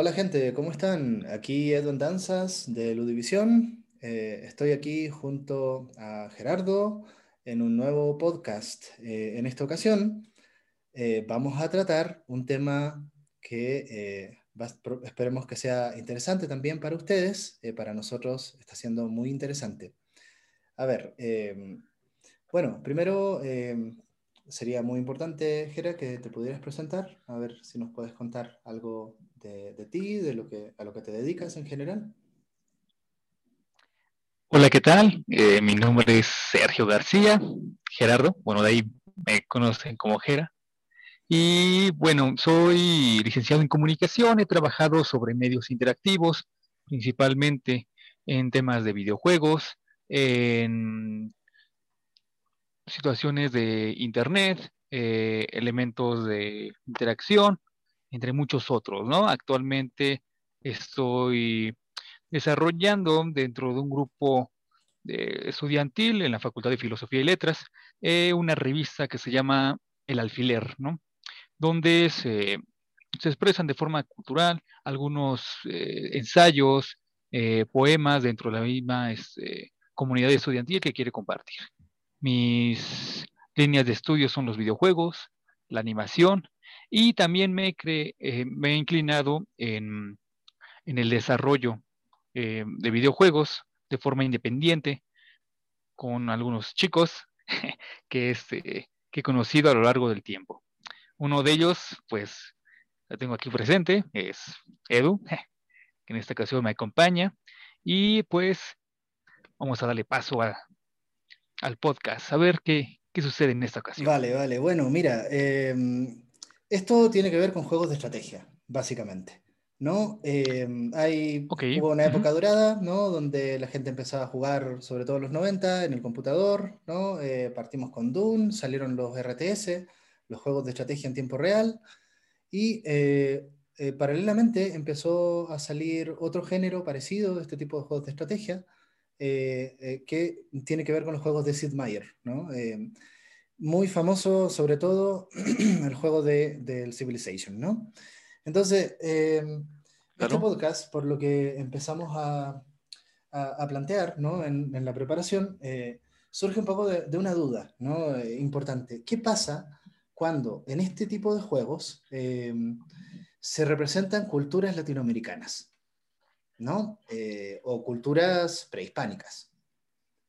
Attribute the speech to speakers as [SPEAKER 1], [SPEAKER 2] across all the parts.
[SPEAKER 1] Hola gente, ¿cómo están? Aquí Edwin Danzas de Ludivisión. Eh, estoy aquí junto a Gerardo en un nuevo podcast. Eh, en esta ocasión eh, vamos a tratar un tema que esperemos que sea interesante también para ustedes. para nosotros está siendo muy interesante. A ver, bueno, primero sería muy importante, Gera, que te pudieras presentar, a ver si nos puedes contar algo de, ti, de lo que, a lo que te dedicas en general.
[SPEAKER 2] Hola, ¿qué tal? Eh, mi nombre es Sergio García, Gerardo, bueno, de ahí me conocen como Gera. Y bueno, soy licenciado en comunicación, he trabajado sobre medios interactivos, principalmente en temas de videojuegos, en situaciones de Internet, eh, elementos de interacción, entre muchos otros, ¿no? Actualmente estoy desarrollando dentro de un grupo estudiantil en la Facultad de Filosofía y Letras eh, una revista que se llama El Alfiler, ¿no? Donde se, expresan de forma cultural algunos eh, ensayos, poemas dentro de la misma este, comunidad estudiantil que quiere compartir. Mis líneas de estudio son los videojuegos, la animación y también me, eh, me he inclinado en, el desarrollo eh, de videojuegos de forma independiente con algunos chicos que, este, que he conocido a lo largo del tiempo. Uno de ellos, pues, la tengo aquí presente, es Edu, que en esta ocasión me acompaña. Y pues vamos a darle paso al podcast, a ver qué, sucede en esta ocasión.
[SPEAKER 1] Vale, vale. Bueno, mira, em, esto tiene que ver con juegos de estrategia, básicamente. ¿no? Em, hay, Hubo una época dorada, ¿no? Donde la gente empezaba a jugar, sobre todo en los 90, en el computador, ¿no? Eh, partimos con Dune, salieron los RTS, los juegos de estrategia en tiempo real, y eh, eh, paralelamente empezó a salir otro género parecido de este tipo de juegos de estrategia, que tiene que ver con los juegos de Sid Meier. ¿no? Eh, muy famoso, sobre todo, el juego de, del Civilization. ¿no? Entonces, este podcast, por lo que empezamos a, a, plantear ¿no? en, en, la preparación, surge un poco de, de una duda ¿no? importante. ¿Qué pasa cuando en este tipo de juegos se representan culturas latinoamericanas? ¿no? Eh, o culturas prehispánicas.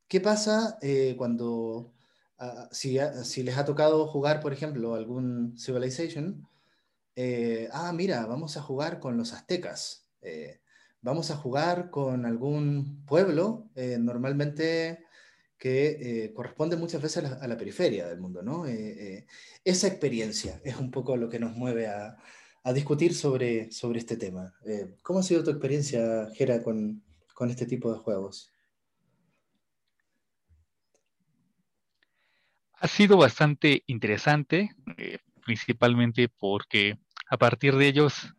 [SPEAKER 1] ¿Qué pasa eh, cuando, ah, si, les ha tocado jugar, por ejemplo, algún Civilization? Eh, ah, mira, vamos a jugar con los aztecas, vamos a jugar con algún pueblo, normalmente que corresponde muchas veces a la, periferia del mundo, ¿no? esa experiencia es un poco lo que nos mueve a, discutir sobre, este tema. Eh, ¿Cómo ha sido tu experiencia, Gera, con este tipo de juegos?
[SPEAKER 2] Ha sido bastante interesante, eh, principalmente porque a partir de ellos,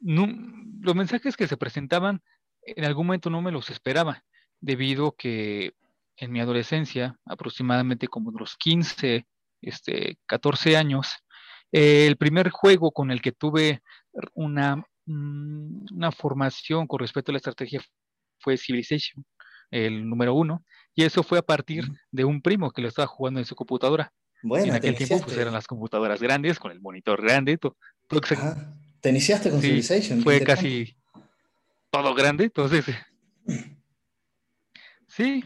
[SPEAKER 2] los mensajes que se presentaban en algún momento no me los esperaba, debido que en mi adolescencia, aproximadamente como de los 15, este, 14 años, el primer juego con el que tuve una, mm, una formación con respecto a la estrategia fue Civilization, el número uno, y eso fue a partir de un primo que lo estaba jugando en su computadora. Bueno, en aquel tiempo pues, eran las computadoras grandes, con el monitor grande, todo,
[SPEAKER 1] ¿Te iniciaste con Civilization?
[SPEAKER 2] Fue casi todo grande, entonces... sí,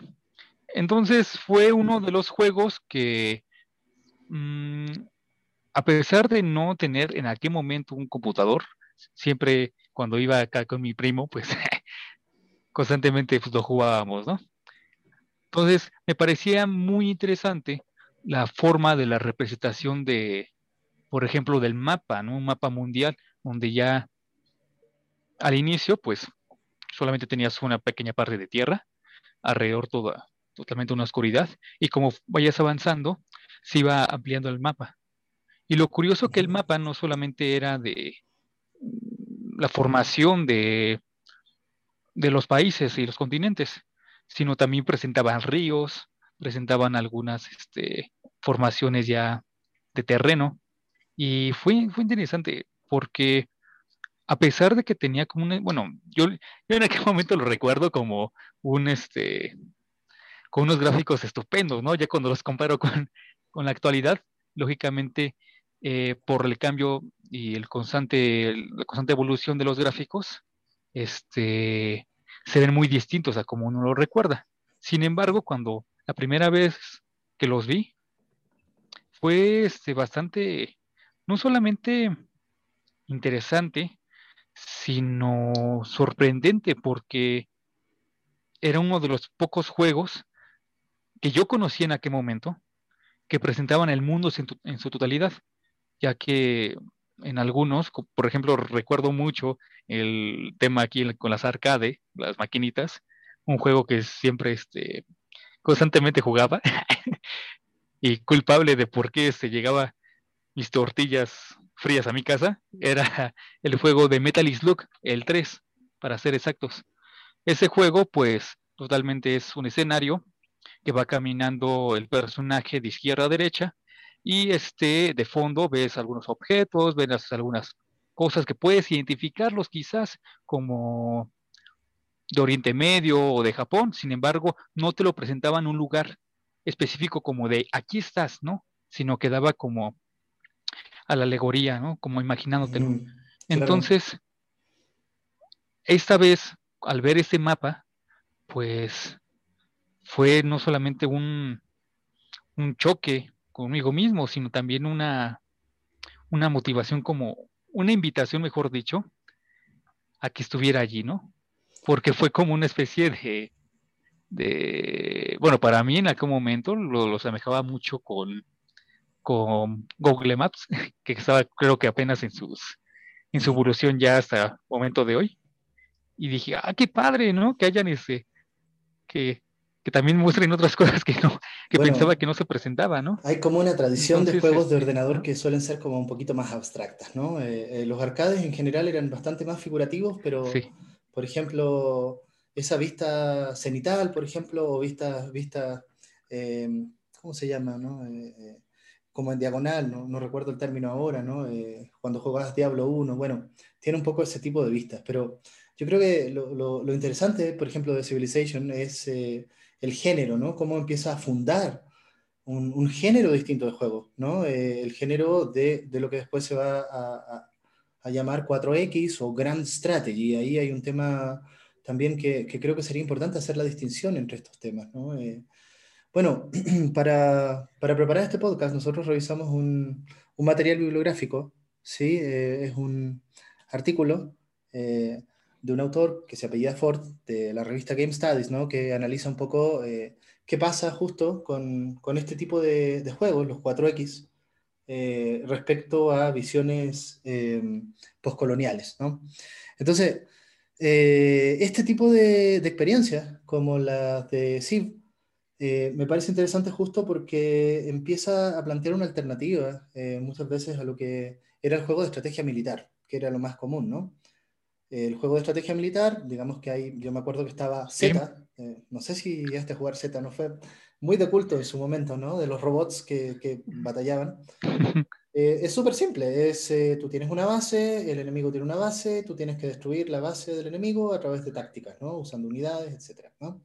[SPEAKER 2] entonces fue uno de los juegos que mm, a pesar de no tener en aquel momento un computador, siempre cuando iba acá con mi primo, pues constantemente pues, lo jugábamos, ¿no? Entonces, me parecía muy interesante la forma de la representación de, por ejemplo, del mapa, ¿no? Un mapa mundial donde ya al inicio, pues, solamente tenías una pequeña parte de tierra, alrededor toda, totalmente una oscuridad, y como vayas avanzando, se iba ampliando el mapa. Y lo curioso que el mapa no solamente era de la formación de, de los países y los continentes, sino también presentaban ríos, presentaban algunas este, formaciones ya de terreno. Y fue, fue interesante porque a pesar de que tenía como un, bueno, yo, yo en aquel momento lo recuerdo como un, este, con unos gráficos estupendos, ¿no? Ya cuando los comparo con, con la actualidad, lógicamente, eh, por el cambio y el constante, la constante evolución de los gráficos, este, se muy distintos a como uno lo recuerda. Sin embargo, cuando la primera vez que los vi, fue este, bastante, no solamente interesante, sino sorprendente porque era uno de los pocos juegos que yo conocí en aquel momento que presentaban el mundo en, su totalidad, ya que en algunos, por ejemplo, recuerdo mucho el tema aquí con las arcade, las maquinitas, un juego que siempre este, constantemente jugaba y culpable de por qué se llegaba mis tortillas frías a mi casa, era el juego de Metal Slug, el 3, para ser exactos. Ese juego, pues, totalmente es un escenario que va caminando el personaje de izquierda a derecha y este de fondo ves algunos objetos, ves algunas cosas que puedes identificarlos quizás como de Oriente Medio o de Japón, sin embargo, no te lo presentaban en un lugar específico como de aquí estás, ¿no? Sino que daba como a la alegoría, ¿no? Como imaginándotelo. Entonces, esta vez, al ver ese mapa, pues fue no solamente un, un choque conmigo mismo, sino también una, una motivación como, una invitación, mejor dicho, a que estuviera allí, ¿no? Porque fue como una especie de, de bueno, para mí en aquel momento lo, lo semejaba mucho con, con Google Maps, que estaba creo que apenas en sus en su evolución ya hasta el momento de hoy. Y dije, ah, qué padre, ¿no? Que hayan ese, que, que también muestren otras cosas que no, que pensaba que no se presentaba, ¿no?
[SPEAKER 1] Hay como una tradición de juegos de este, ordenador que suelen ser como un poquito más abstractas, ¿no? Eh, eh, los arcades en general eran bastante más figurativos, pero, por ejemplo, esa vista cenital, por ejemplo, o vista, vista eh, ¿cómo se llama, no? como en diagonal, no, no, recuerdo el término ahora, ¿no? Eh, cuando jugabas Diablo 1, bueno, tiene un poco ese tipo de vistas, pero yo creo que lo, lo, interesante, por ejemplo, de Civilization es eh, el género, ¿no? Cómo empieza a fundar un, género distinto de juego, ¿no? Eh, el género de, lo que después se va a, llamar 4X o Grand Strategy. Ahí hay un tema también que, creo que sería importante hacer la distinción entre estos temas, ¿no? Bueno, para, para, preparar este podcast nosotros revisamos un, material bibliográfico, ¿sí? Eh, es un artículo eh, de un autor que se apellida Ford, de la revista Game Studies, ¿no? que analiza un poco eh, qué pasa justo con, con este tipo de, juegos, los 4X, respecto a visiones postcoloniales. ¿no? Entonces, este tipo de, de experiencias, como las de Civ, eh, me parece interesante justo porque empieza a plantear una alternativa eh, muchas veces a lo que era el juego de estrategia militar, que era lo más común, ¿no? El juego de estrategia militar, digamos que hay, yo me acuerdo que estaba Z, eh, no sé si a jugar Z, no fue muy de culto en su momento, ¿no? De los robots que, que batallaban. es súper simple, es tú tienes una base, el enemigo tiene una base, tú tienes que destruir la base del enemigo a través de tácticas, ¿no? Usando unidades, etcétera, ¿no?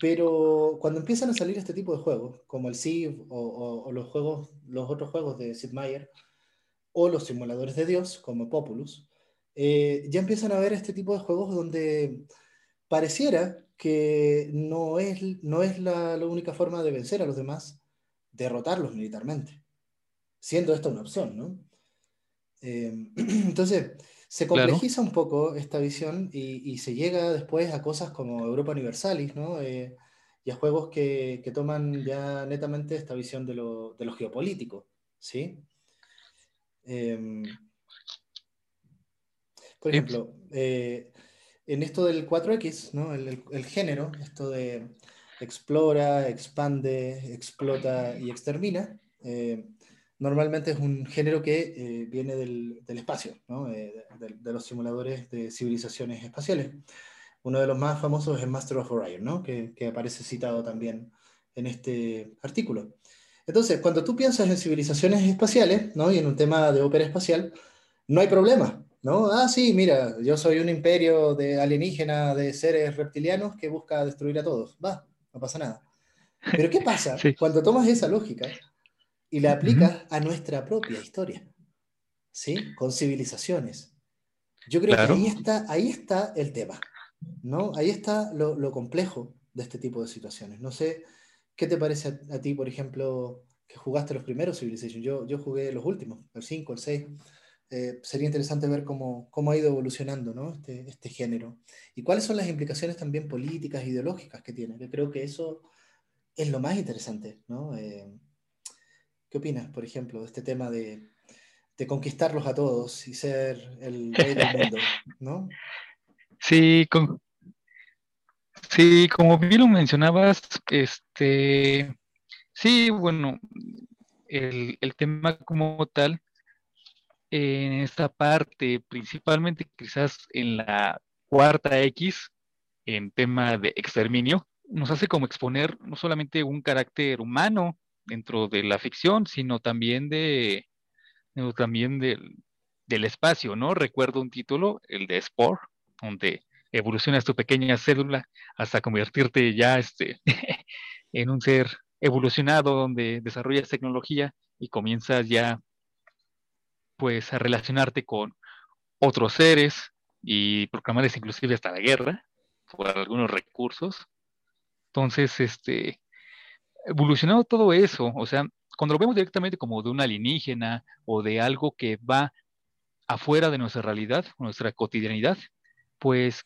[SPEAKER 1] Pero cuando empiezan a salir este tipo de juegos, como el Civ o, los, juegos, los otros juegos de Sid Meier, o los simuladores de Dios, como Populus, eh, ya empiezan a ver este tipo de juegos donde pareciera que no es, no es la, única forma de vencer a los demás, derrotarlos militarmente, siendo esta una opción, ¿no? Eh, entonces, se complejiza un poco esta visión y, se llega después a cosas como Europa Universalis, ¿no? Eh, y a juegos que, que, toman ya netamente esta visión de lo, de lo geopolítico, ¿sí? Em, por ejemplo, eh, en esto del 4X, ¿no? el, el, género, esto de explora, expande, explota y extermina, eh, normalmente es un género que eh, viene del, del espacio, ¿no? eh, de, de, los simuladores de civilizaciones espaciales. Uno de los más famosos es Master of Orion, ¿no? que, que, aparece citado también en este artículo. Entonces, cuando tú piensas en civilizaciones espaciales ¿no? y en un tema de ópera espacial, no hay problema, ¿no? Ah, sí, mira, yo soy un imperio de alienígena de seres reptilianos que busca destruir a todos. Va, no pasa nada. Pero ¿qué pasa cuando tomas esa lógica y la aplicas a nuestra propia historia? ¿Sí? Con civilizaciones. Yo creo que ahí está, ahí está el tema, ¿no? Ahí está lo, complejo de este tipo de situaciones. No sé, ¿qué te parece a, ti, por ejemplo, que jugaste los primeros Civilization? Yo, yo jugué los últimos, el 5, el 6. Eh, sería interesante ver cómo, cómo ha ido evolucionando ¿no? este, este, género y cuáles son las implicaciones también políticas, ideológicas que tiene. Yo creo que eso es lo más interesante. ¿no? Eh, ¿Qué opinas, por ejemplo, de este tema de, de, conquistarlos a todos y ser el rey del mundo? ¿no?
[SPEAKER 2] Sí, con, sí, como bien lo mencionabas, este, sí, bueno, el, el tema como tal en esta parte, principalmente quizás en la cuarta X, en tema de exterminio, nos hace como exponer no solamente un carácter humano dentro de la ficción, sino también de también del, del espacio, ¿no? Recuerdo un título, el de Spore, donde evolucionas tu pequeña célula hasta convertirte ya este, en un ser evolucionado, donde desarrollas tecnología y comienzas ya pues a relacionarte con otros seres y proclamarles inclusive hasta la guerra por algunos recursos. Entonces, este, evolucionado todo eso, o sea, cuando lo vemos directamente como de un alienígena o de algo que va afuera de nuestra realidad, nuestra cotidianidad, pues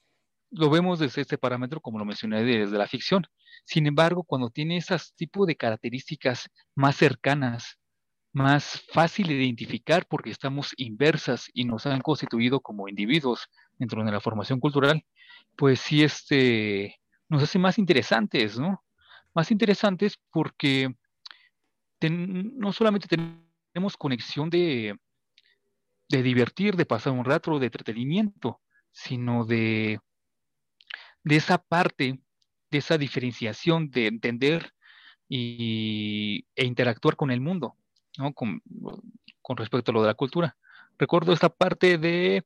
[SPEAKER 2] lo vemos desde este parámetro, como lo mencioné, desde la ficción. Sin embargo, cuando tiene esas tipo de características más cercanas más fácil de identificar porque estamos inversas y nos han constituido como individuos dentro de la formación cultural, pues sí este, nos hace más interesantes, ¿no? Más interesantes porque no solamente tenemos conexión de, de divertir, de pasar un rato, de entretenimiento, sino de, de esa parte, de esa diferenciación, de entender y, e interactuar con el mundo. Con, respecto a lo de la cultura. Recuerdo esta parte de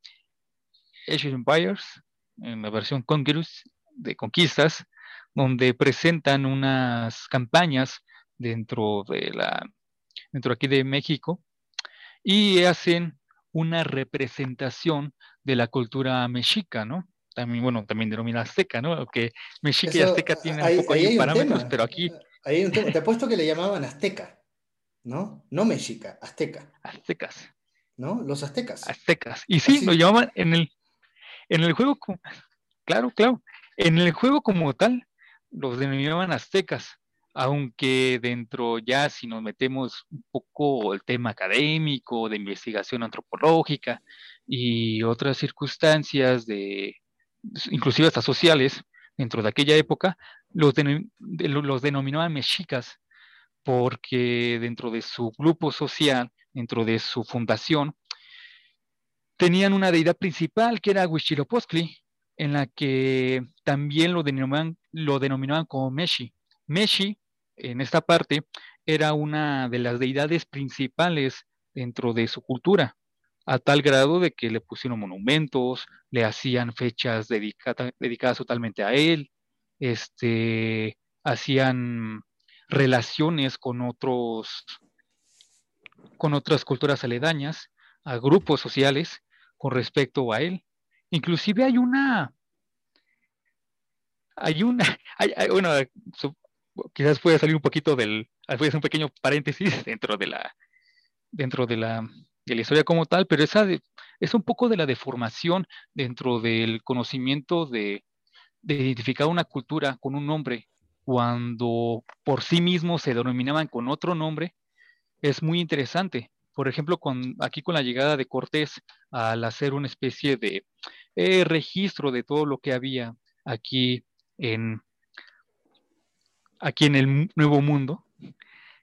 [SPEAKER 2] Age of Empires, en la versión Conquerors, de conquistas, donde presentan unas campañas dentro de la dentro aquí de México y hacen una representación de la cultura mexica, ¿no? También, bueno, también denomina azteca, ¿no? Aunque mexica y azteca tienen un poco de parámetros, pero aquí...
[SPEAKER 1] Te apuesto que le llamaban azteca. ¿No? No mexica, azteca.
[SPEAKER 2] Aztecas.
[SPEAKER 1] ¿No? Los aztecas.
[SPEAKER 2] Aztecas. Y sí, lo llamaban en el, en el juego, claro, claro, en el juego como tal, los denominaban aztecas, aunque dentro ya si nos metemos un poco el tema académico, de investigación antropológica y otras circunstancias de, inclusive hasta sociales, dentro de aquella época, los, los denominaban mexicas, porque dentro de su grupo social, dentro de su fundación, tenían una deidad principal que era Huitzilopochtli, en la que también lo denominaban, como Meshi. Meshi, en esta parte, era una de las deidades principales dentro de su cultura, a tal grado de que le pusieron monumentos, le hacían fechas dedicadas totalmente a él, este, hacían relaciones con otros, con otras culturas aledañas, a grupos sociales con respecto a él. Inclusive hay una, hay una, hay, bueno, quizás puede salir un poquito del, puede ser un pequeño paréntesis dentro de la, dentro de la, de la historia como tal, pero esa es un poco de la deformación dentro del conocimiento de, de identificar una cultura con un nombre cuando por sí mismos se denominaban con otro nombre, es muy interesante. Por ejemplo, aquí con la llegada de Cortés, al hacer una especie de eh, registro de todo lo que había aquí en, aquí en el Nuevo Mundo,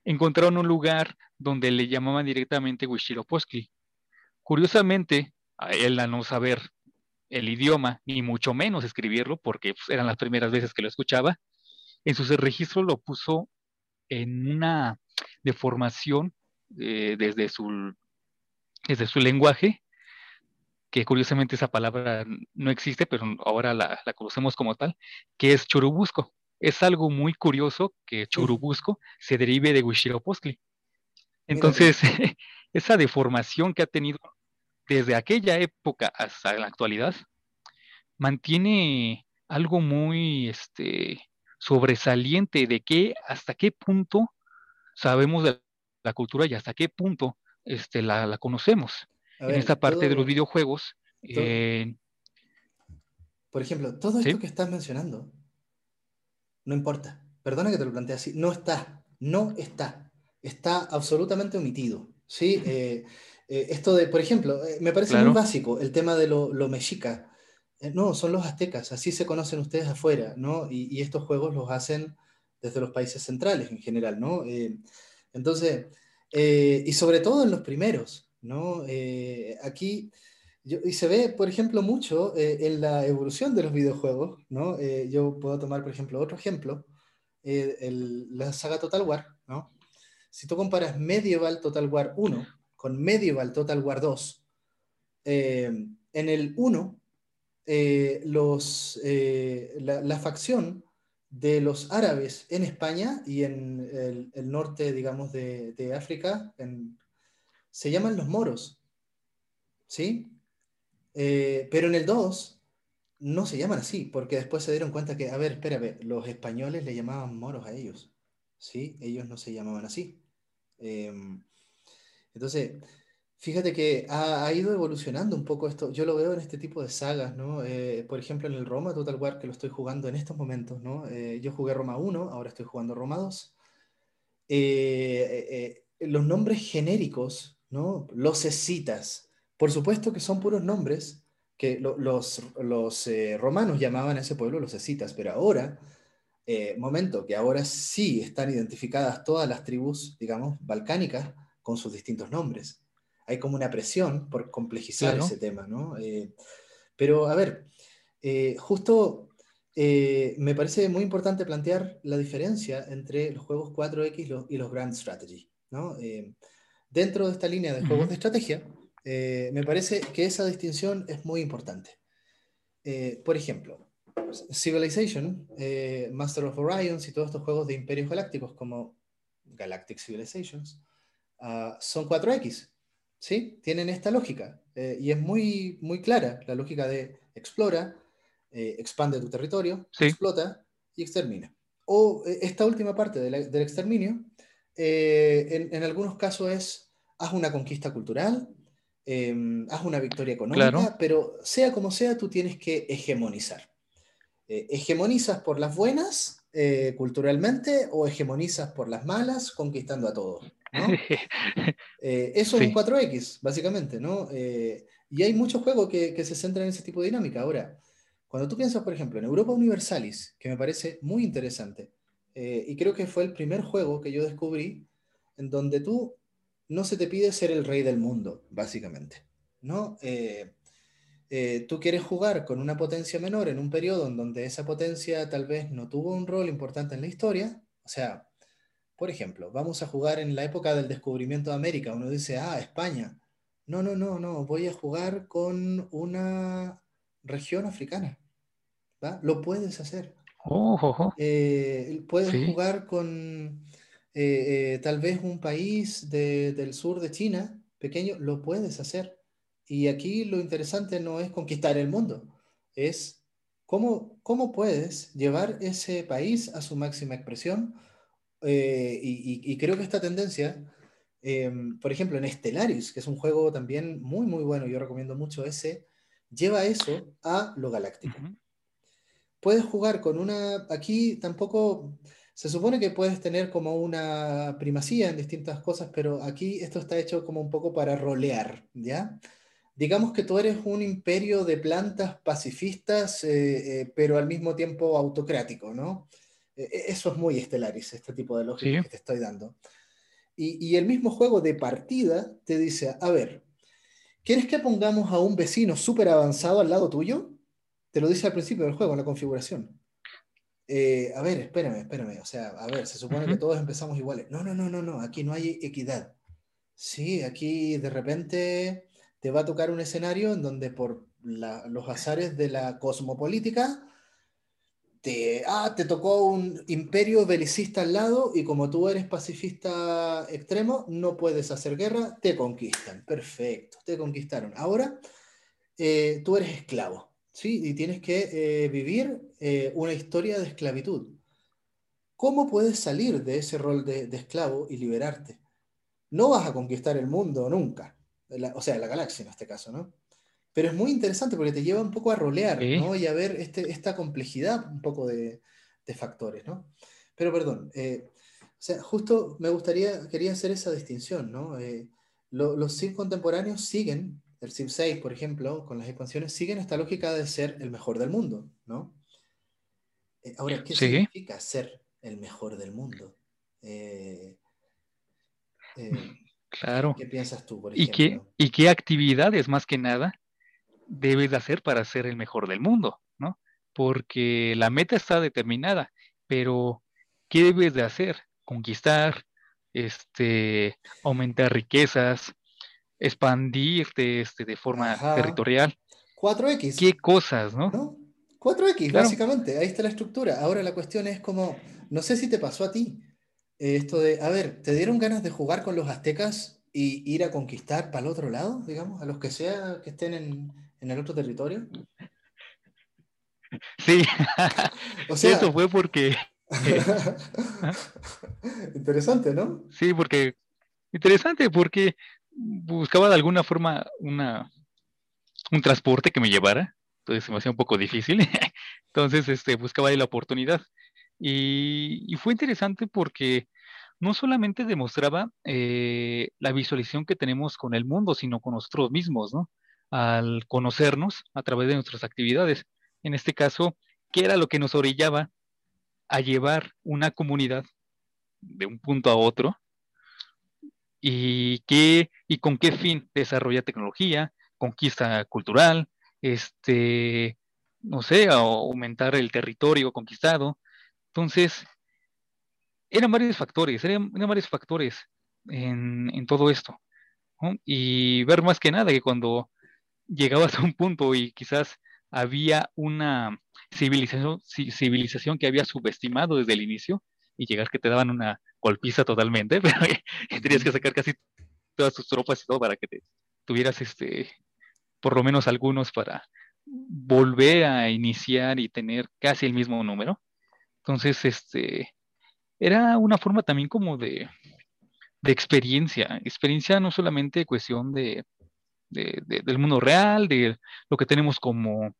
[SPEAKER 2] encontraron un lugar donde le llamaban directamente Huitzilopochtli. Curiosamente, él a no saber el idioma, ni mucho menos escribirlo, porque pues, eran las primeras veces que lo escuchaba, en su registro lo puso en una deformación eh, desde, su, desde su lenguaje, que curiosamente esa palabra no existe, pero ahora la, conocemos como tal, que es Churubusco. Es algo muy curioso que Churubusco se derive de Huitzilopochtli. Entonces, esa deformación que ha tenido desde aquella época hasta la actualidad, mantiene algo muy este, sobresaliente de que hasta qué punto sabemos de la cultura y hasta qué punto este, la, conocemos. en esta parte de los videojuegos. Eh,
[SPEAKER 1] por ejemplo, todo esto que estás mencionando, no importa. Perdona que te lo plantee así. No está. No está. Está absolutamente omitido. ¿sí? Eh, eh, esto de, por ejemplo, me parece muy básico el tema de lo, lo mexica. No, son los aztecas. Así se conocen ustedes afuera, ¿no? Y, estos juegos los hacen desde los países centrales en general, ¿no? entonces, y sobre todo en los primeros, ¿no? aquí y se ve, por ejemplo, mucho eh, en la evolución de los videojuegos, ¿no? Eh, yo puedo tomar, por ejemplo, otro ejemplo, eh, la saga Total War, ¿no? Si tú comparas Medieval Total War 1 con Medieval Total War 2, en el 1, los, la, facción de los árabes en España y en el, norte, digamos, de, de África, se llaman los moros, ¿sí? Eh, pero en el 2 no se llaman así, porque después se dieron cuenta que, a ver, espérame, los españoles le llamaban moros a ellos, ¿sí? Ellos no se llamaban así. Em, entonces, fíjate que ha, ido evolucionando un poco esto. Yo lo veo en este tipo de sagas, ¿no? Eh, por ejemplo, en el Roma Total War, que lo estoy jugando en estos momentos, ¿no? Eh, yo jugué Roma 1, ahora estoy jugando Roma 2. los nombres genéricos, ¿no? Los escitas, por supuesto que son puros nombres que los, los eh, romanos llamaban a ese pueblo los escitas, pero ahora, eh, momento que ahora sí están identificadas todas las tribus, digamos, balcánicas con sus distintos nombres. Hay como una presión por complejizar ese tema, ¿no? Eh, pero a ver, justo me parece muy importante plantear la diferencia entre los juegos 4X y los Grand Strategy, ¿no? dentro de esta línea de juegos de estrategia, eh, me parece que esa distinción es muy importante. Eh, por ejemplo, Civilization, eh, Master of Orions y todos estos juegos de imperios galácticos como Galactic Civilizations ah, son 4X, ¿sí? Tienen esta lógica y es muy, muy clara la lógica de explora, expande tu territorio, explota y extermina. O esta última parte del exterminio, en, en algunos casos es haz una conquista cultural, Em, haz una victoria económica, pero sea como sea, tú tienes que hegemonizar. Eh, ¿Hegemonizas por las buenas eh, culturalmente o hegemonizas por las malas conquistando a todos? Eh, eso es un 4X, básicamente, ¿no? y hay muchos juegos que, que, se centran en ese tipo de dinámica. Ahora, cuando tú piensas, por ejemplo, en Europa Universalis, que me parece muy interesante, y creo que fue el primer juego que yo descubrí en donde tú no se te pide ser el rey del mundo, básicamente. ¿no? Eh, eh, tú quieres jugar con una potencia menor en un periodo en donde esa potencia tal vez no tuvo un rol importante en la historia. O sea, por ejemplo, vamos a jugar en la época del descubrimiento de América. Uno dice, ah, España. No, no, no, no, voy a jugar con una región africana. Lo puedes hacer. Eh, puedes jugar con eh, eh, tal vez un país del sur de China, pequeño, lo puedes hacer. Y aquí lo interesante no es conquistar el mundo, es cómo, cómo puedes llevar ese país a su máxima expresión. Eh, y, creo que esta tendencia, em, por ejemplo, en Stellaris, que es un juego también muy, muy bueno, yo recomiendo mucho ese, lleva eso a lo galáctico. Puedes jugar con una, aquí tampoco se supone que puedes tener como una primacía en distintas cosas, pero aquí esto está hecho como un poco para rolear, ¿ya? Digamos que tú eres un imperio de plantas pacifistas, eh, eh, pero al mismo tiempo autocrático, ¿no? E, e, eso es muy Estelaris, este tipo de lógica que te estoy dando. Y, y el mismo juego de partida te dice, a ver, ¿quieres que pongamos a un vecino súper avanzado al lado tuyo? Te lo dice al principio del juego, en la configuración. Eh, a ver, espérame, espérame, o sea, a ver, se supone que todos empezamos iguales. No, no, no, no, no, aquí no hay equidad. Sí, aquí de repente te va a tocar un escenario en donde por los azares de la cosmopolítica, te, ah, te tocó un imperio belicista al lado y como tú eres pacifista extremo, no puedes hacer guerra, te conquistan. Perfecto, te conquistaron. Ahora eh, tú eres esclavo, ¿sí? Y tienes que eh, vivir eh, una historia de esclavitud. ¿Cómo puedes salir de ese rol de, esclavo y liberarte? No vas a conquistar el mundo nunca, o sea, la galaxia en este caso, ¿no? Pero es muy interesante porque te lleva un poco a rolear, ¿no? Y a ver este, esta complejidad un poco de, factores, ¿no? Pero perdón, eh, o sea, justo me gustaría, quería hacer esa distinción, ¿no? Eh, los Civ contemporáneos siguen, el Civ 6, por ejemplo, con las expansiones, siguen esta lógica de ser el mejor del mundo, ¿no? Eh, ahora, ¿qué significa ser el mejor del mundo?
[SPEAKER 2] claro.
[SPEAKER 1] ¿Qué piensas tú, por
[SPEAKER 2] ejemplo? ¿Y qué, ¿Y qué actividades, más que nada, debes de hacer para ser el mejor del mundo, ¿no? Porque la meta está determinada, pero ¿qué debes de hacer? Conquistar, este, aumentar riquezas, expandirte este, de forma territorial.
[SPEAKER 1] 4X.
[SPEAKER 2] ¿Qué cosas, no?
[SPEAKER 1] 4X, básicamente, ahí está la estructura. Ahora la cuestión es como, no sé si te pasó a ti, eh, esto de, a ver, ¿te dieron ganas de jugar con los aztecas y ir a conquistar para el otro lado, digamos, a los que sea que estén en, en el otro territorio?
[SPEAKER 2] Sí, o sea, eso fue porque...
[SPEAKER 1] interesante, ¿no?
[SPEAKER 2] Sí, porque... Interesante porque buscaba de alguna forma una, un transporte que me llevara, entonces se me hacía un poco difícil, entonces este, buscaba ahí la oportunidad. Y, y fue interesante porque no solamente demostraba eh, la visualización que tenemos con el mundo, sino con nosotros mismos, ¿no? Al conocernos a través de nuestras actividades. En este caso, ¿qué era lo que nos orillaba a llevar una comunidad de un punto a otro? ¿Y, qué, y con qué fin desarrolla tecnología, conquista cultural, este, no sé, aumentar el territorio conquistado? Entonces, eran varios factores, eran, varios factores en, todo esto. Y ver más que nada que cuando llegabas a un punto y quizás había una civilización, civilización que había subestimado desde el inicio y llegar que te daban una golpiza totalmente, pero tenías que sacar casi todas tus tropas y todo para que te tuvieras este por lo menos algunos para volver a iniciar y tener casi el mismo número. Entonces, este era una forma también como de, de experiencia, experiencia no solamente cuestión de del mundo real, de lo que tenemos como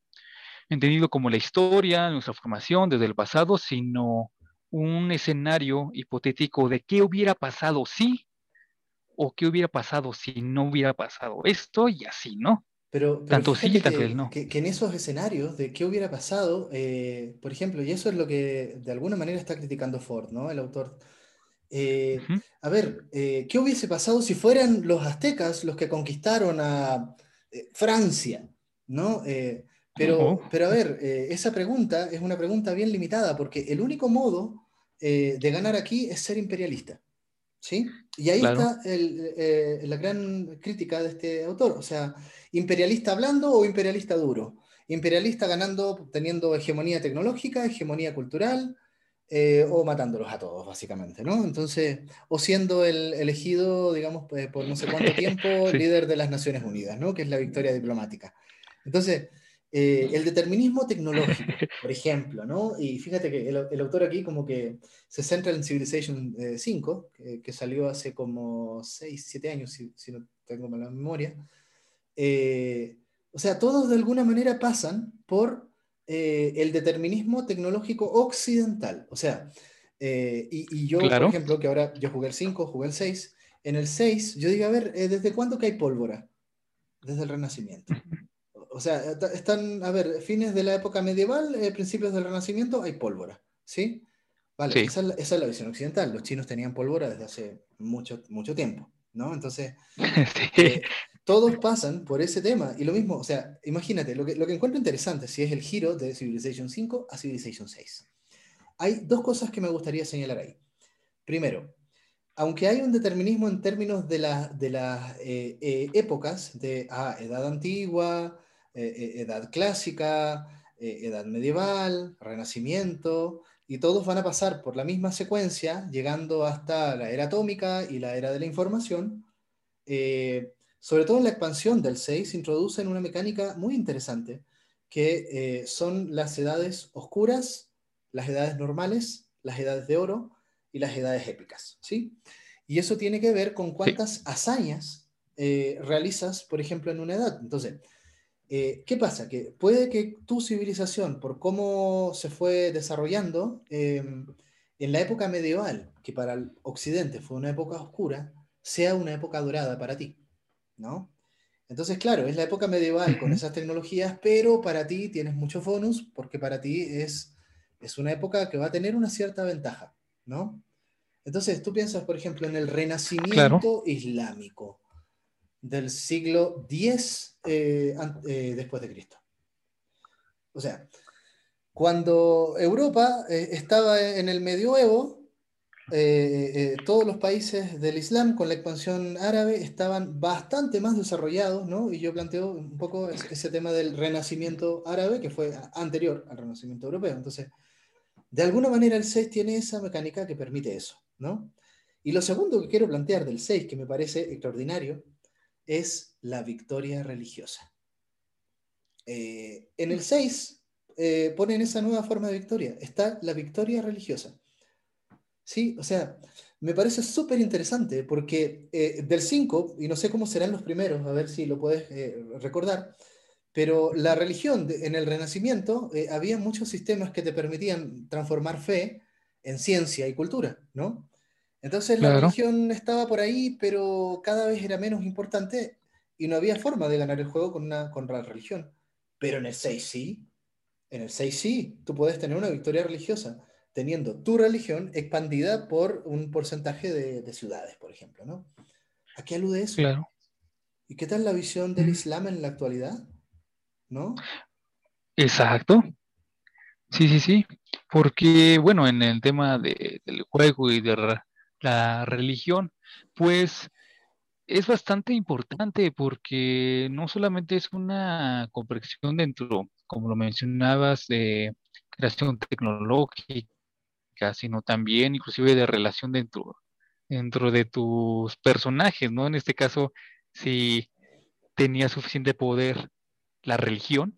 [SPEAKER 2] entendido como la historia, nuestra formación desde el pasado, sino un escenario hipotético de qué hubiera pasado si o qué hubiera pasado si no hubiera pasado esto y así, ¿no?
[SPEAKER 1] Pero, tanto sí tanto que, no. Que, en esos escenarios de qué hubiera pasado, eh, por ejemplo, y eso es lo que de alguna manera está criticando Ford, ¿no? El autor eh, a ver, eh, ¿qué hubiese pasado si fueran los aztecas los que conquistaron a eh, Francia? ¿no? pero, pero a ver, esa pregunta es una pregunta bien limitada porque el único modo de ganar aquí es ser imperialista. ¿Sí? Y ahí está la gran crítica de este autor. O sea, imperialista blando o imperialista duro. Imperialista ganando, teniendo hegemonía tecnológica, hegemonía cultural, eh, o matándolos a todos, básicamente, ¿no? Entonces, o siendo el elegido, digamos, pues, por no sé cuánto tiempo, líder de las Naciones Unidas, ¿no? Que es la victoria diplomática. Entonces, eh, el determinismo tecnológico, por ejemplo, ¿no? Y fíjate que el, autor aquí como que se centra en Civilization 5, eh, que, salió hace como 6, 7 años, si, si no tengo mala memoria. o sea, todos de alguna manera pasan por eh, el determinismo tecnológico occidental. O sea, eh, y, yo, por ejemplo, que ahora yo jugué el 5, jugué el 6, en el 6 yo digo, a ver, eh, ¿desde cuándo que hay pólvora? Desde el Renacimiento. O sea, están, a ver, fines de la época medieval, principios del Renacimiento, hay pólvora, ¿sí? Vale, Esa, es la, visión occidental. Los chinos tenían pólvora desde hace mucho, mucho tiempo, ¿no? Entonces, sí todos pasan por ese tema. Y lo mismo, o sea, imagínate, lo que, lo que encuentro interesante si es el giro de Civilization 5 a Civilization 6. Hay dos cosas que me gustaría señalar ahí. Primero, aunque hay un determinismo en términos de, de las eh, eh, épocas, de ah, edad antigua, eh, edad clásica, edad medieval, renacimiento, y todos van a pasar por la misma secuencia, llegando hasta la era atómica y la era de la información, sobre todo en la expansión del 6, introducen una mecánica muy interesante, que son las edades oscuras, las edades normales, las edades de oro, y las edades épicas, ¿sí? Y eso tiene que ver con cuántas hazañas eh, realizas, por ejemplo, en una edad. Entonces, eh, ¿qué pasa? Que puede que tu civilización, por cómo se fue desarrollando em, en la época medieval, que para el occidente fue una época oscura, sea una época dorada para ti, ¿no? Entonces, claro, es la época medieval con esas tecnologías, pero para ti tienes muchos bonus porque para ti es, es una época que va a tener una cierta ventaja. ¿no? Entonces, tú piensas, por ejemplo, en el renacimiento islámico del siglo X eh, eh, después de Cristo. O sea, cuando Europa eh, estaba en el medioevo, todos los países del Islam con la expansión árabe estaban bastante más desarrollados, ¿no? Y yo planteo un poco ese tema del renacimiento árabe, que fue anterior al renacimiento europeo. Entonces, de alguna manera el 6 tiene esa mecánica que permite eso, ¿no? Y lo segundo que quiero plantear del 6, que me parece extraordinario, es la victoria religiosa. Eh, en el 6 eh, ponen esa nueva forma de victoria, está la victoria religiosa. Sí, o sea, me parece súper interesante porque eh, del 5, y no sé cómo serán los primeros, a ver si lo puedes recordar, pero la religión, en el Renacimiento, eh, había muchos sistemas que te permitían transformar fe en ciencia y cultura, ¿no? Entonces la religión estaba por ahí, pero cada vez era menos importante y no había forma de ganar el juego con, una, con la religión. Pero en el 6 sí, en el 6 sí, tú puedes tener una victoria religiosa, teniendo tu religión expandida por un porcentaje de, ciudades, por ejemplo, ¿no? ¿A qué alude eso?
[SPEAKER 2] Claro.
[SPEAKER 1] ¿Y qué tal la visión del Islam en la actualidad? ¿no?
[SPEAKER 2] Exacto. Sí, sí, sí. Porque, bueno, en el tema del juego y de la religión, pues es bastante importante porque no solamente es una comprensión dentro, como lo mencionabas, de creación tecnológica, sino también inclusive de relación dentro, dentro de tus personajes, ¿no? En este caso, si tenía suficiente poder la religión,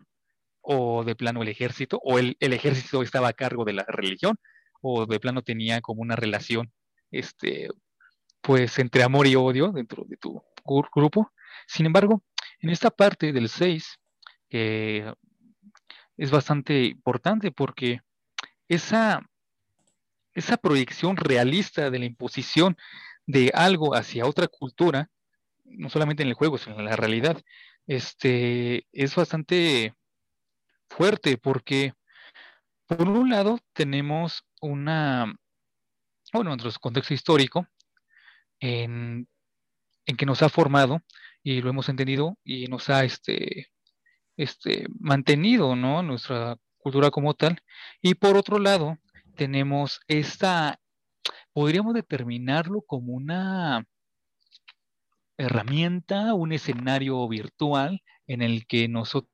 [SPEAKER 2] o de plano el ejército, o el, ejército estaba a cargo de la religión, o de plano tenía como una relación, este, pues entre amor y odio dentro de tu grupo. Sin embargo, en esta parte del 6, es bastante importante porque esa, esa proyección realista de la imposición de algo hacia otra cultura, no solamente en el juego, sino en la realidad, este, es bastante fuerte porque, por un lado, tenemos una, bueno, nuestro contexto histórico en, que nos ha formado y lo hemos entendido y nos ha este, este, mantenido, ¿no? Nuestra cultura como tal. Y por otro lado, tenemos esta, podríamos determinarlo como una herramienta, un escenario virtual en el que nosotros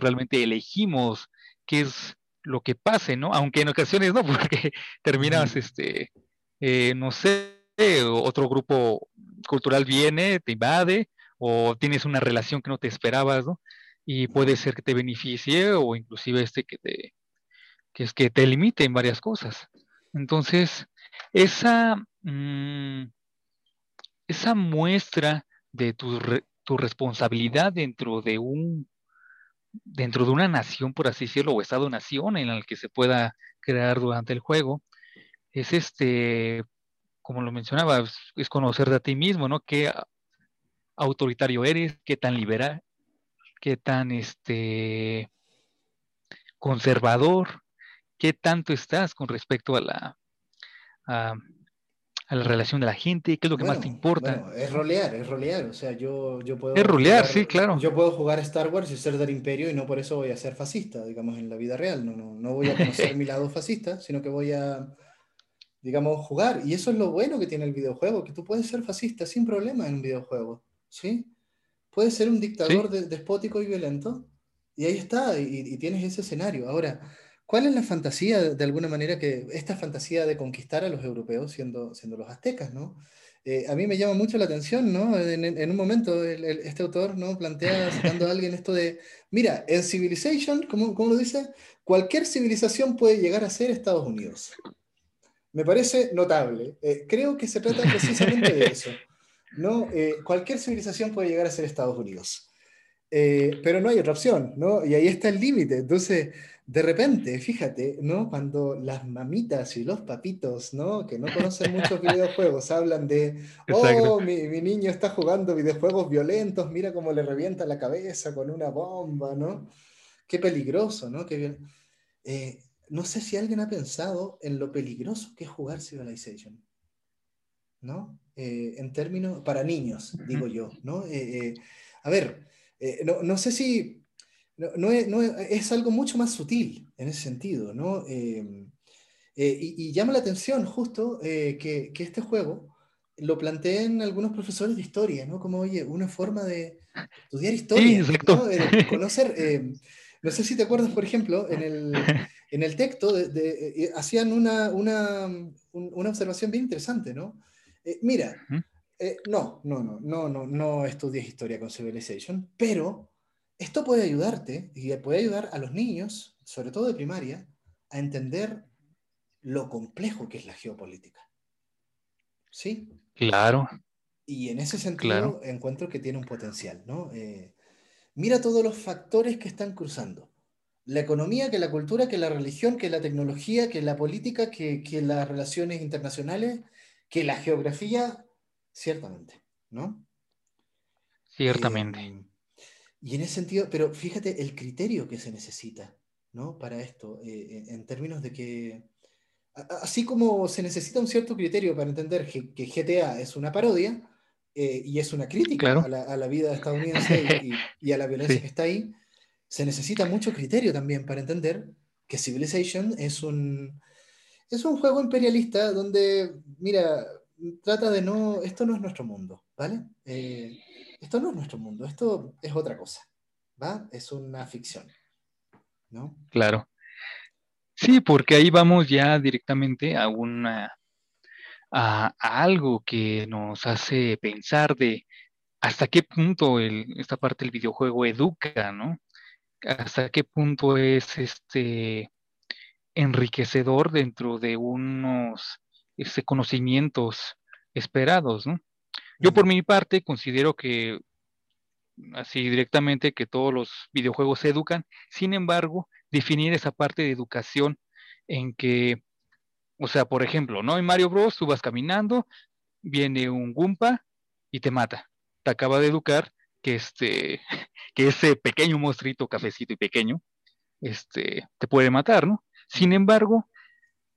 [SPEAKER 2] realmente elegimos qué es lo que pase, ¿no? Aunque en ocasiones no, porque terminas, este, eh, no sé, otro grupo cultural viene, te invade, o tienes una relación que no te esperabas, ¿no? Y puede ser que te beneficie o inclusive este que te, es que te limite en varias cosas. Entonces, esa, mm, esa muestra de tu, responsabilidad dentro de un dentro de una nación, por así decirlo, o estado-nación en el que se pueda crear durante el juego, es este, como lo mencionaba, es conocer de ti mismo, ¿no? Qué autoritario eres, qué tan liberal, qué tan este conservador, qué tanto estás con respecto a la a la relación de la gente? ¿Qué es lo que más te importa?
[SPEAKER 1] Bueno, es rolear, es rolear. O sea, yo, yo puedo.
[SPEAKER 2] Es rolear, sí, claro.
[SPEAKER 1] Yo puedo jugar a Star Wars y ser del Imperio y no por eso voy a ser fascista, digamos, en la vida real. No, no, no voy a conocer mi lado fascista, sino que voy a, digamos, jugar. Y eso es lo bueno que tiene el videojuego, que tú puedes ser fascista sin problema en un videojuego, ¿sí? Puedes ser un dictador despótico y violento, y ahí está, y, tienes ese escenario. Ahora, ¿cuál es la fantasía, de alguna manera, que esta fantasía de conquistar a los europeos siendo, siendo los aztecas, ¿no? Eh, a mí me llama mucho la atención, ¿no? En, un momento este autor, ¿no? Plantea, citando a alguien esto de, mira, en Civilization, ¿cómo, ¿cómo, lo dice? Cualquier civilización puede llegar a ser Estados Unidos. Me parece notable. Eh, creo que se trata precisamente de eso, ¿no? Eh, cualquier civilización puede llegar a ser Estados Unidos. pero no hay otra opción, ¿no? Y ahí está el límite. Entonces, de repente, fíjate, ¿no? Cuando las mamitas y los papitos, ¿no? Que no conocen muchos videojuegos, hablan de, oh, mi, niño está jugando videojuegos violentos, mira cómo le revienta la cabeza con una bomba, ¿no? Qué peligroso, ¿no? Qué eh, no sé si alguien ha pensado en lo peligroso que es jugar Civilization, ¿no? Eh, en términos, para niños, digo yo, ¿no? Eh, a ver, no, no sé si no, es, algo mucho más sutil en ese sentido, ¿no? Eh, eh, y, llama la atención justo eh, que, este juego lo planteen algunos profesores de historia, ¿no? Como, oye, una forma de estudiar historia, ¿no? conocer, no sé si te acuerdas, por ejemplo, en el, en el texto hacían una, una, una, observación bien interesante, ¿no? mira, no, no, no, no, no, no estudies historia con Civilization, pero esto puede ayudarte y puede ayudar a los niños, sobre todo de primaria, a entender lo complejo que es la geopolítica. ¿Sí?
[SPEAKER 2] Claro.
[SPEAKER 1] Y en ese sentido encuentro que tiene un potencial, ¿no? Eh, mira todos los factores que están cruzando. La economía, que la cultura, que la religión, que la tecnología, que la política, que, las relaciones internacionales, que la geografía, ciertamente, ¿no?
[SPEAKER 2] Ciertamente.
[SPEAKER 1] Eh, y en ese sentido, pero fíjate el criterio que se necesita, ¿no? Para esto, eh, en términos de que, así como se necesita un cierto criterio para entender que, GTA es una parodia eh, y es una crítica a, la, vida estadounidense y, a la violencia que está ahí, se necesita mucho criterio también para entender que Civilization es un, es un juego imperialista donde, mira, trata de no, esto no es nuestro mundo, ¿vale? Eh, esto no es nuestro mundo, esto es otra cosa, ¿va? Es una ficción, ¿no?
[SPEAKER 2] Claro. Sí, porque ahí vamos ya directamente a una a, algo que nos hace pensar de hasta qué punto esta parte del videojuego educa, ¿no? Hasta qué punto es este enriquecedor dentro de unos este, conocimientos esperados, ¿no? Yo por mi parte considero que así directamente que todos los videojuegos se educan, sin embargo, definir esa parte de educación en que, o sea, por ejemplo, ¿no? En Mario Bros. tú vas caminando, viene un Goomba y te mata. Te acaba de educar que este, que ese pequeño monstruito cafecito y pequeño, este, te puede matar, ¿no? Sin embargo,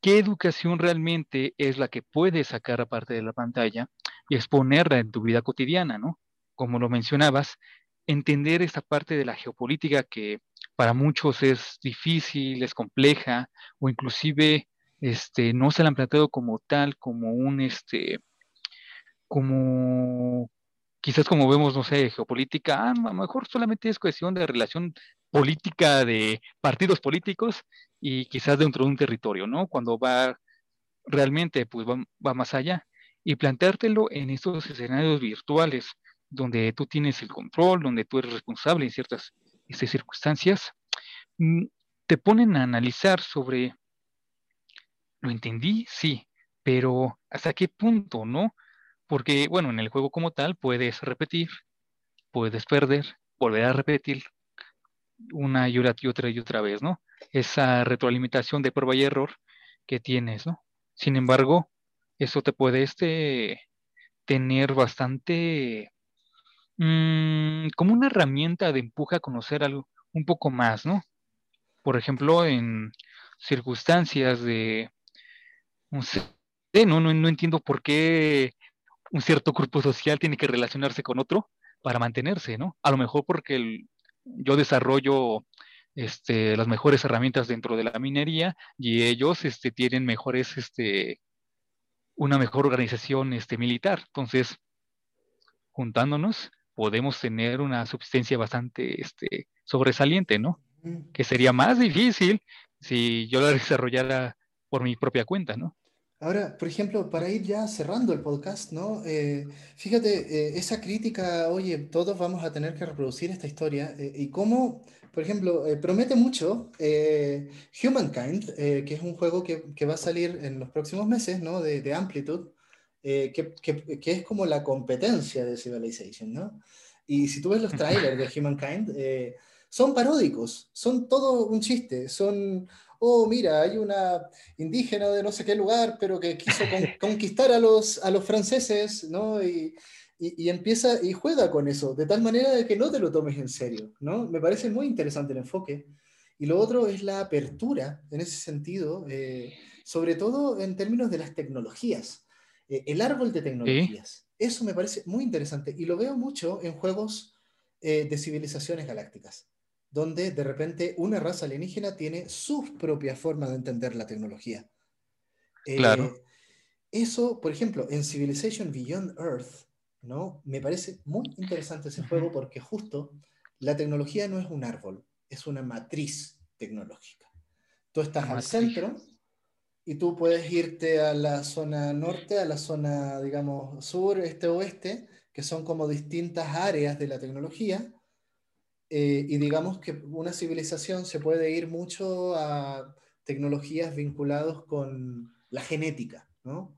[SPEAKER 2] ¿qué educación realmente es la que puedes sacar aparte de la pantalla y exponerla en tu vida cotidiana, ¿no? Como lo mencionabas, entender esta parte de la geopolítica que para muchos es difícil, es compleja, o inclusive este, no se la han planteado como tal, como un, este, como, quizás como vemos, no sé, geopolítica, ah, a lo mejor solamente es cuestión de relación política de partidos políticos y quizás dentro de un territorio, ¿no? Cuando va realmente, pues va más allá y planteártelo en estos escenarios virtuales donde tú tienes el control, donde tú eres responsable en ciertas este, circunstancias, mm, te ponen a analizar sobre, ¿lo entendí? Sí, pero ¿hasta qué punto, no? Porque, bueno, en el juego como tal puedes repetir, puedes perder, volver a repetir una y otra y otra vez, ¿no? Esa retroalimentación de prueba y error que tienes, ¿no? Sin embargo, eso te puede este, tener bastante mm, como una herramienta de empuje a conocer algo un poco más, ¿no? Por ejemplo, en circunstancias de, no no, no, no entiendo por qué un cierto grupo social tiene que relacionarse con otro para mantenerse, ¿no? A lo mejor porque yo desarrollo este, las mejores herramientas dentro de la minería y ellos este, tienen mejores este, una mejor organización este, militar. Entonces, juntándonos, podemos tener una subsistencia bastante este, sobresaliente, ¿no? Que sería más difícil si yo la desarrollara por mi propia cuenta, ¿no?
[SPEAKER 1] Ahora, por ejemplo, para ir ya cerrando el podcast, ¿no? Eh, fíjate, eh, esa crítica, oye, todos vamos a tener que reproducir esta historia, eh, y cómo, por ejemplo, promete mucho Humankind, que es un juego que, que, va a salir en los próximos meses, ¿no? De, de Amplitude, que, que, que, es como la competencia de Civilization, ¿no? Y si tú ves los trailers de Humankind, son paródicos, son todo un chiste, son oh, mira, hay una indígena de no sé qué lugar, pero que quiso conquistar a los, a los franceses, ¿no? Y, y, empieza y juega con eso, de tal manera de que no te lo tomes en serio, ¿no? Me parece muy interesante el enfoque. Y lo otro es la apertura en ese sentido, eh, sobre todo en términos de las tecnologías, eh, el árbol de tecnologías. Eso me parece muy interesante y lo veo mucho en juegos eh, de civilizaciones galácticas donde de repente una raza alienígena tiene su propia forma de entender la tecnología.
[SPEAKER 2] Eh, claro.
[SPEAKER 1] eso, por ejemplo, en Civilization Beyond Earth, ¿no? Me parece muy interesante ese juego porque justo la tecnología no es un árbol, es una matriz tecnológica. Tú estás al centro y tú puedes irte a la zona norte, a la zona, digamos, sur, este, oeste, que son como distintas áreas de la tecnología eh, y digamos que una civilización se puede ir mucho a tecnologías vinculadas con la genética, ¿no?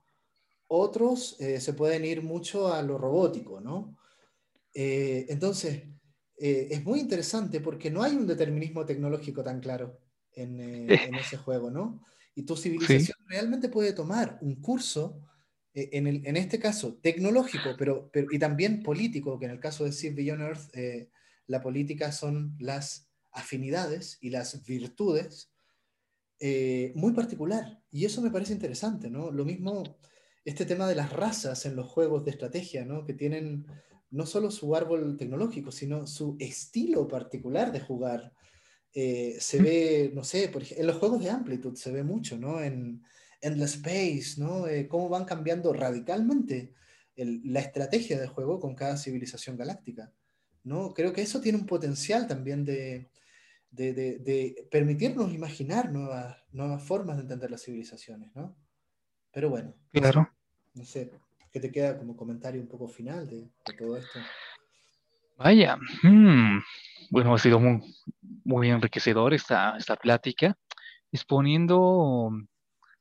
[SPEAKER 1] Otros eh, se pueden ir mucho a lo robótico, ¿no? Eh, entonces, es muy interesante porque no hay un determinismo tecnológico tan claro en, en ese juego, ¿no? Y tu civilización realmente puede tomar un curso, en, el, en, este caso tecnológico, pero, pero, y también político, que en el caso de Civ Beyond Earth la política son las afinidades y las virtudes eh, muy particular. Y eso me parece interesante, ¿no? Lo mismo este tema de las razas en los juegos de estrategia, ¿no? Que tienen no solo su árbol tecnológico, sino su estilo particular de jugar. Eh, se ve, no sé, por en los juegos de Amplitude se ve mucho, ¿no? En Endless Space, ¿no? Eh, cómo van cambiando radicalmente la estrategia de juego con cada civilización galáctica. ¿No? Creo que eso tiene un potencial también de, permitirnos imaginar nuevas, nuevas formas de entender las civilizaciones, ¿no? Pero bueno.
[SPEAKER 2] Claro.
[SPEAKER 1] No sé, ¿qué te queda como comentario un poco final de, todo esto?
[SPEAKER 2] Vaya, hmm, bueno, ha sido muy, muy enriquecedor esta, esta plática, exponiendo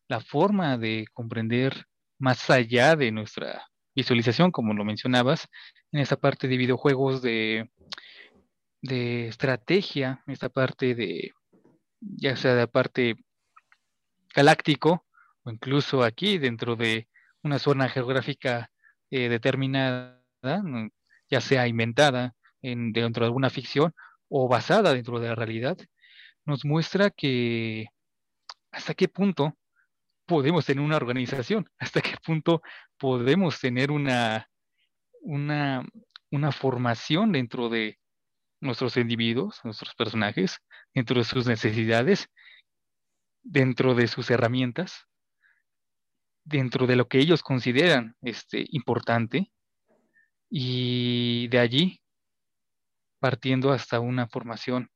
[SPEAKER 2] la forma de comprender más allá de nuestra visualización, como lo mencionabas, en esta parte de videojuegos de, de estrategia, esta parte de, ya sea de parte galáctico, o incluso aquí dentro de una zona geográfica eh, determinada, ya sea inventada en, dentro de alguna ficción o basada dentro de la realidad, nos muestra que hasta qué punto podemos tener una organización, hasta qué punto podemos tener una, una, una formación dentro de nuestros individuos, nuestros personajes, dentro de sus necesidades, dentro de sus herramientas, dentro de lo que ellos consideran este, importante, y de allí partiendo hasta una formación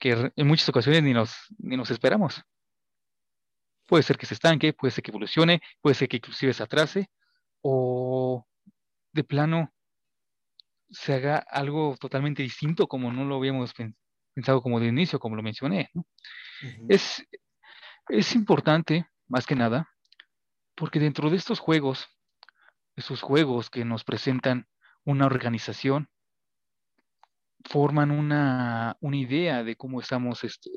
[SPEAKER 2] que en muchas ocasiones ni nos, ni nos esperamos. Puede ser que se estanque, puede ser que evolucione, puede ser que inclusive se atrase o de plano se haga algo totalmente distinto como no lo habíamos pensado como de inicio, como lo mencioné. es, es importante, más que nada, porque dentro de estos juegos, esos juegos que nos presentan una organización, forman una, una idea de cómo estamos este,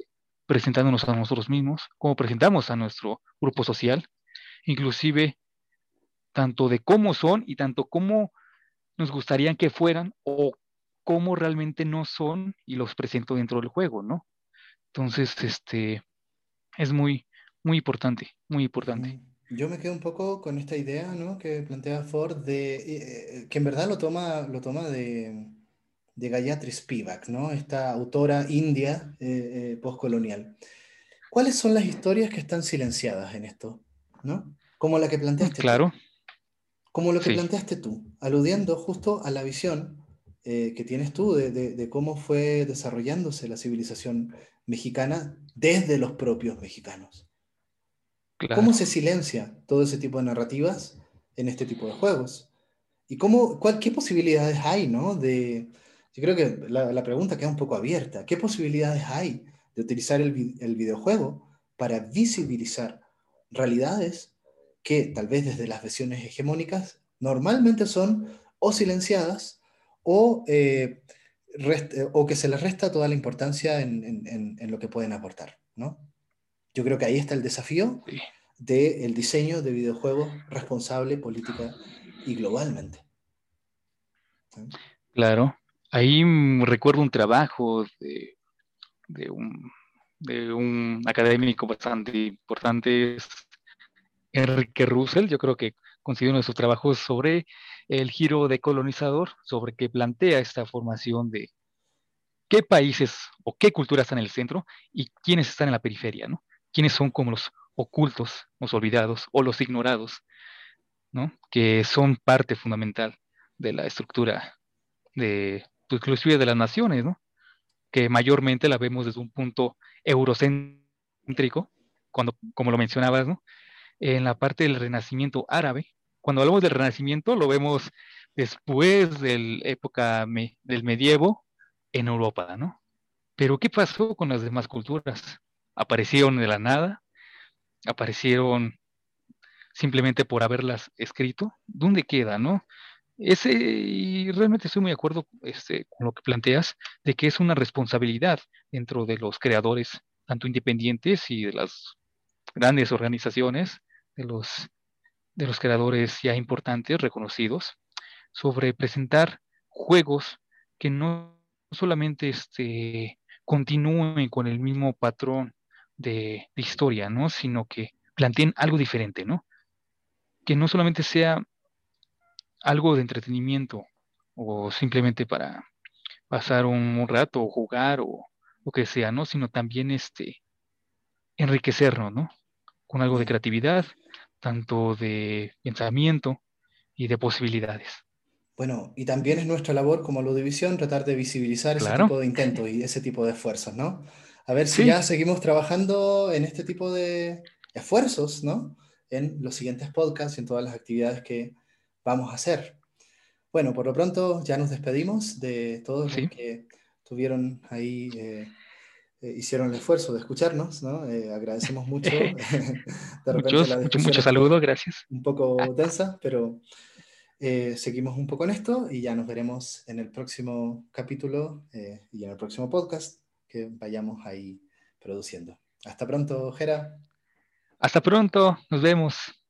[SPEAKER 2] presentándonos a nosotros mismos, cómo presentamos a nuestro grupo social, inclusive tanto de cómo son y tanto cómo nos gustaría que fueran o cómo realmente no son y los presento dentro del juego, ¿no? Entonces, este, es muy, muy importante, muy importante.
[SPEAKER 1] Yo me quedo un poco con esta idea, ¿no? Que plantea Ford de, eh, eh, que en verdad lo toma, lo toma de, de Gayatri Spivak, ¿no? esta autora india eh, eh, postcolonial. ¿Cuáles son las historias que están silenciadas en esto? ¿no? como la que planteaste.
[SPEAKER 2] Claro.
[SPEAKER 1] Como lo que planteaste tú, aludiendo justo a la visión eh, que tienes tú de, cómo fue desarrollándose la civilización mexicana desde los propios mexicanos. ¿Cómo se silencia todo ese tipo de narrativas en este tipo de juegos? ¿Y cómo, cuál, qué posibilidades hay, no? De, yo creo que la, pregunta queda un poco abierta. ¿Qué posibilidades hay de utilizar el, el videojuego para visibilizar realidades que tal vez desde las versiones hegemónicas normalmente son o silenciadas o, eh, o que se les resta toda la importancia en, lo que pueden aportar. ¿no? Yo creo que ahí está el desafío del diseño de videojuegos responsable, política y globalmente.
[SPEAKER 2] Claro, ahí recuerdo un trabajo de, un, académico bastante importante, Enrique Russell, yo creo que consiguió uno de sus trabajos sobre el giro de colonizador, sobre que plantea esta formación de qué países o qué culturas están en el centro y quiénes están en la periferia, ¿no? Quiénes son como los ocultos, los olvidados o los ignorados, ¿no? Que son parte fundamental de la estructura de, inclusive de las naciones, ¿no? Que mayormente la vemos desde un punto eurocéntrico, cuando, como lo mencionabas, ¿no? en la parte del renacimiento árabe. Cuando hablamos del renacimiento lo vemos después de la época del medievo en Europa, ¿no? Pero ¿qué pasó con las demás culturas? ¿Aparecieron de la nada? ¿Aparecieron simplemente por haberlas escrito? ¿Dónde queda, no? Ese, y realmente estoy muy de acuerdo este, con lo que planteas, de que es una responsabilidad dentro de los creadores, tanto independientes y de las grandes organizaciones, de los, de los creadores ya importantes, reconocidos, sobre presentar juegos que no solamente este, continúen con el mismo patrón de, historia, ¿no? Sino que planteen algo diferente, ¿no? Que no solamente sea algo de entretenimiento o simplemente para pasar un, rato o jugar o lo que sea, ¿no? Sino también este enriquecernos, ¿no? Con algo de creatividad, tanto de pensamiento y de posibilidades.
[SPEAKER 1] Bueno, y también es nuestra labor como Ludivisión tratar de visibilizar ese tipo de intentos y ese tipo de esfuerzos, ¿no? A ver si ya seguimos trabajando en este tipo de esfuerzos, ¿no? En los siguientes podcasts y en todas las actividades que vamos a hacer. Bueno, por lo pronto ya nos despedimos de todos los que tuvieron ahí eh, eh, hicieron el esfuerzo de escucharnos, ¿no? Eh, agradecemos mucho.
[SPEAKER 2] de muchos, saludos, gracias.
[SPEAKER 1] Un poco tensa, pero eh, seguimos un poco en esto y ya nos veremos en el próximo capítulo y en el próximo podcast que vayamos ahí produciendo. Hasta pronto, Jera.
[SPEAKER 2] Hasta pronto, nos vemos.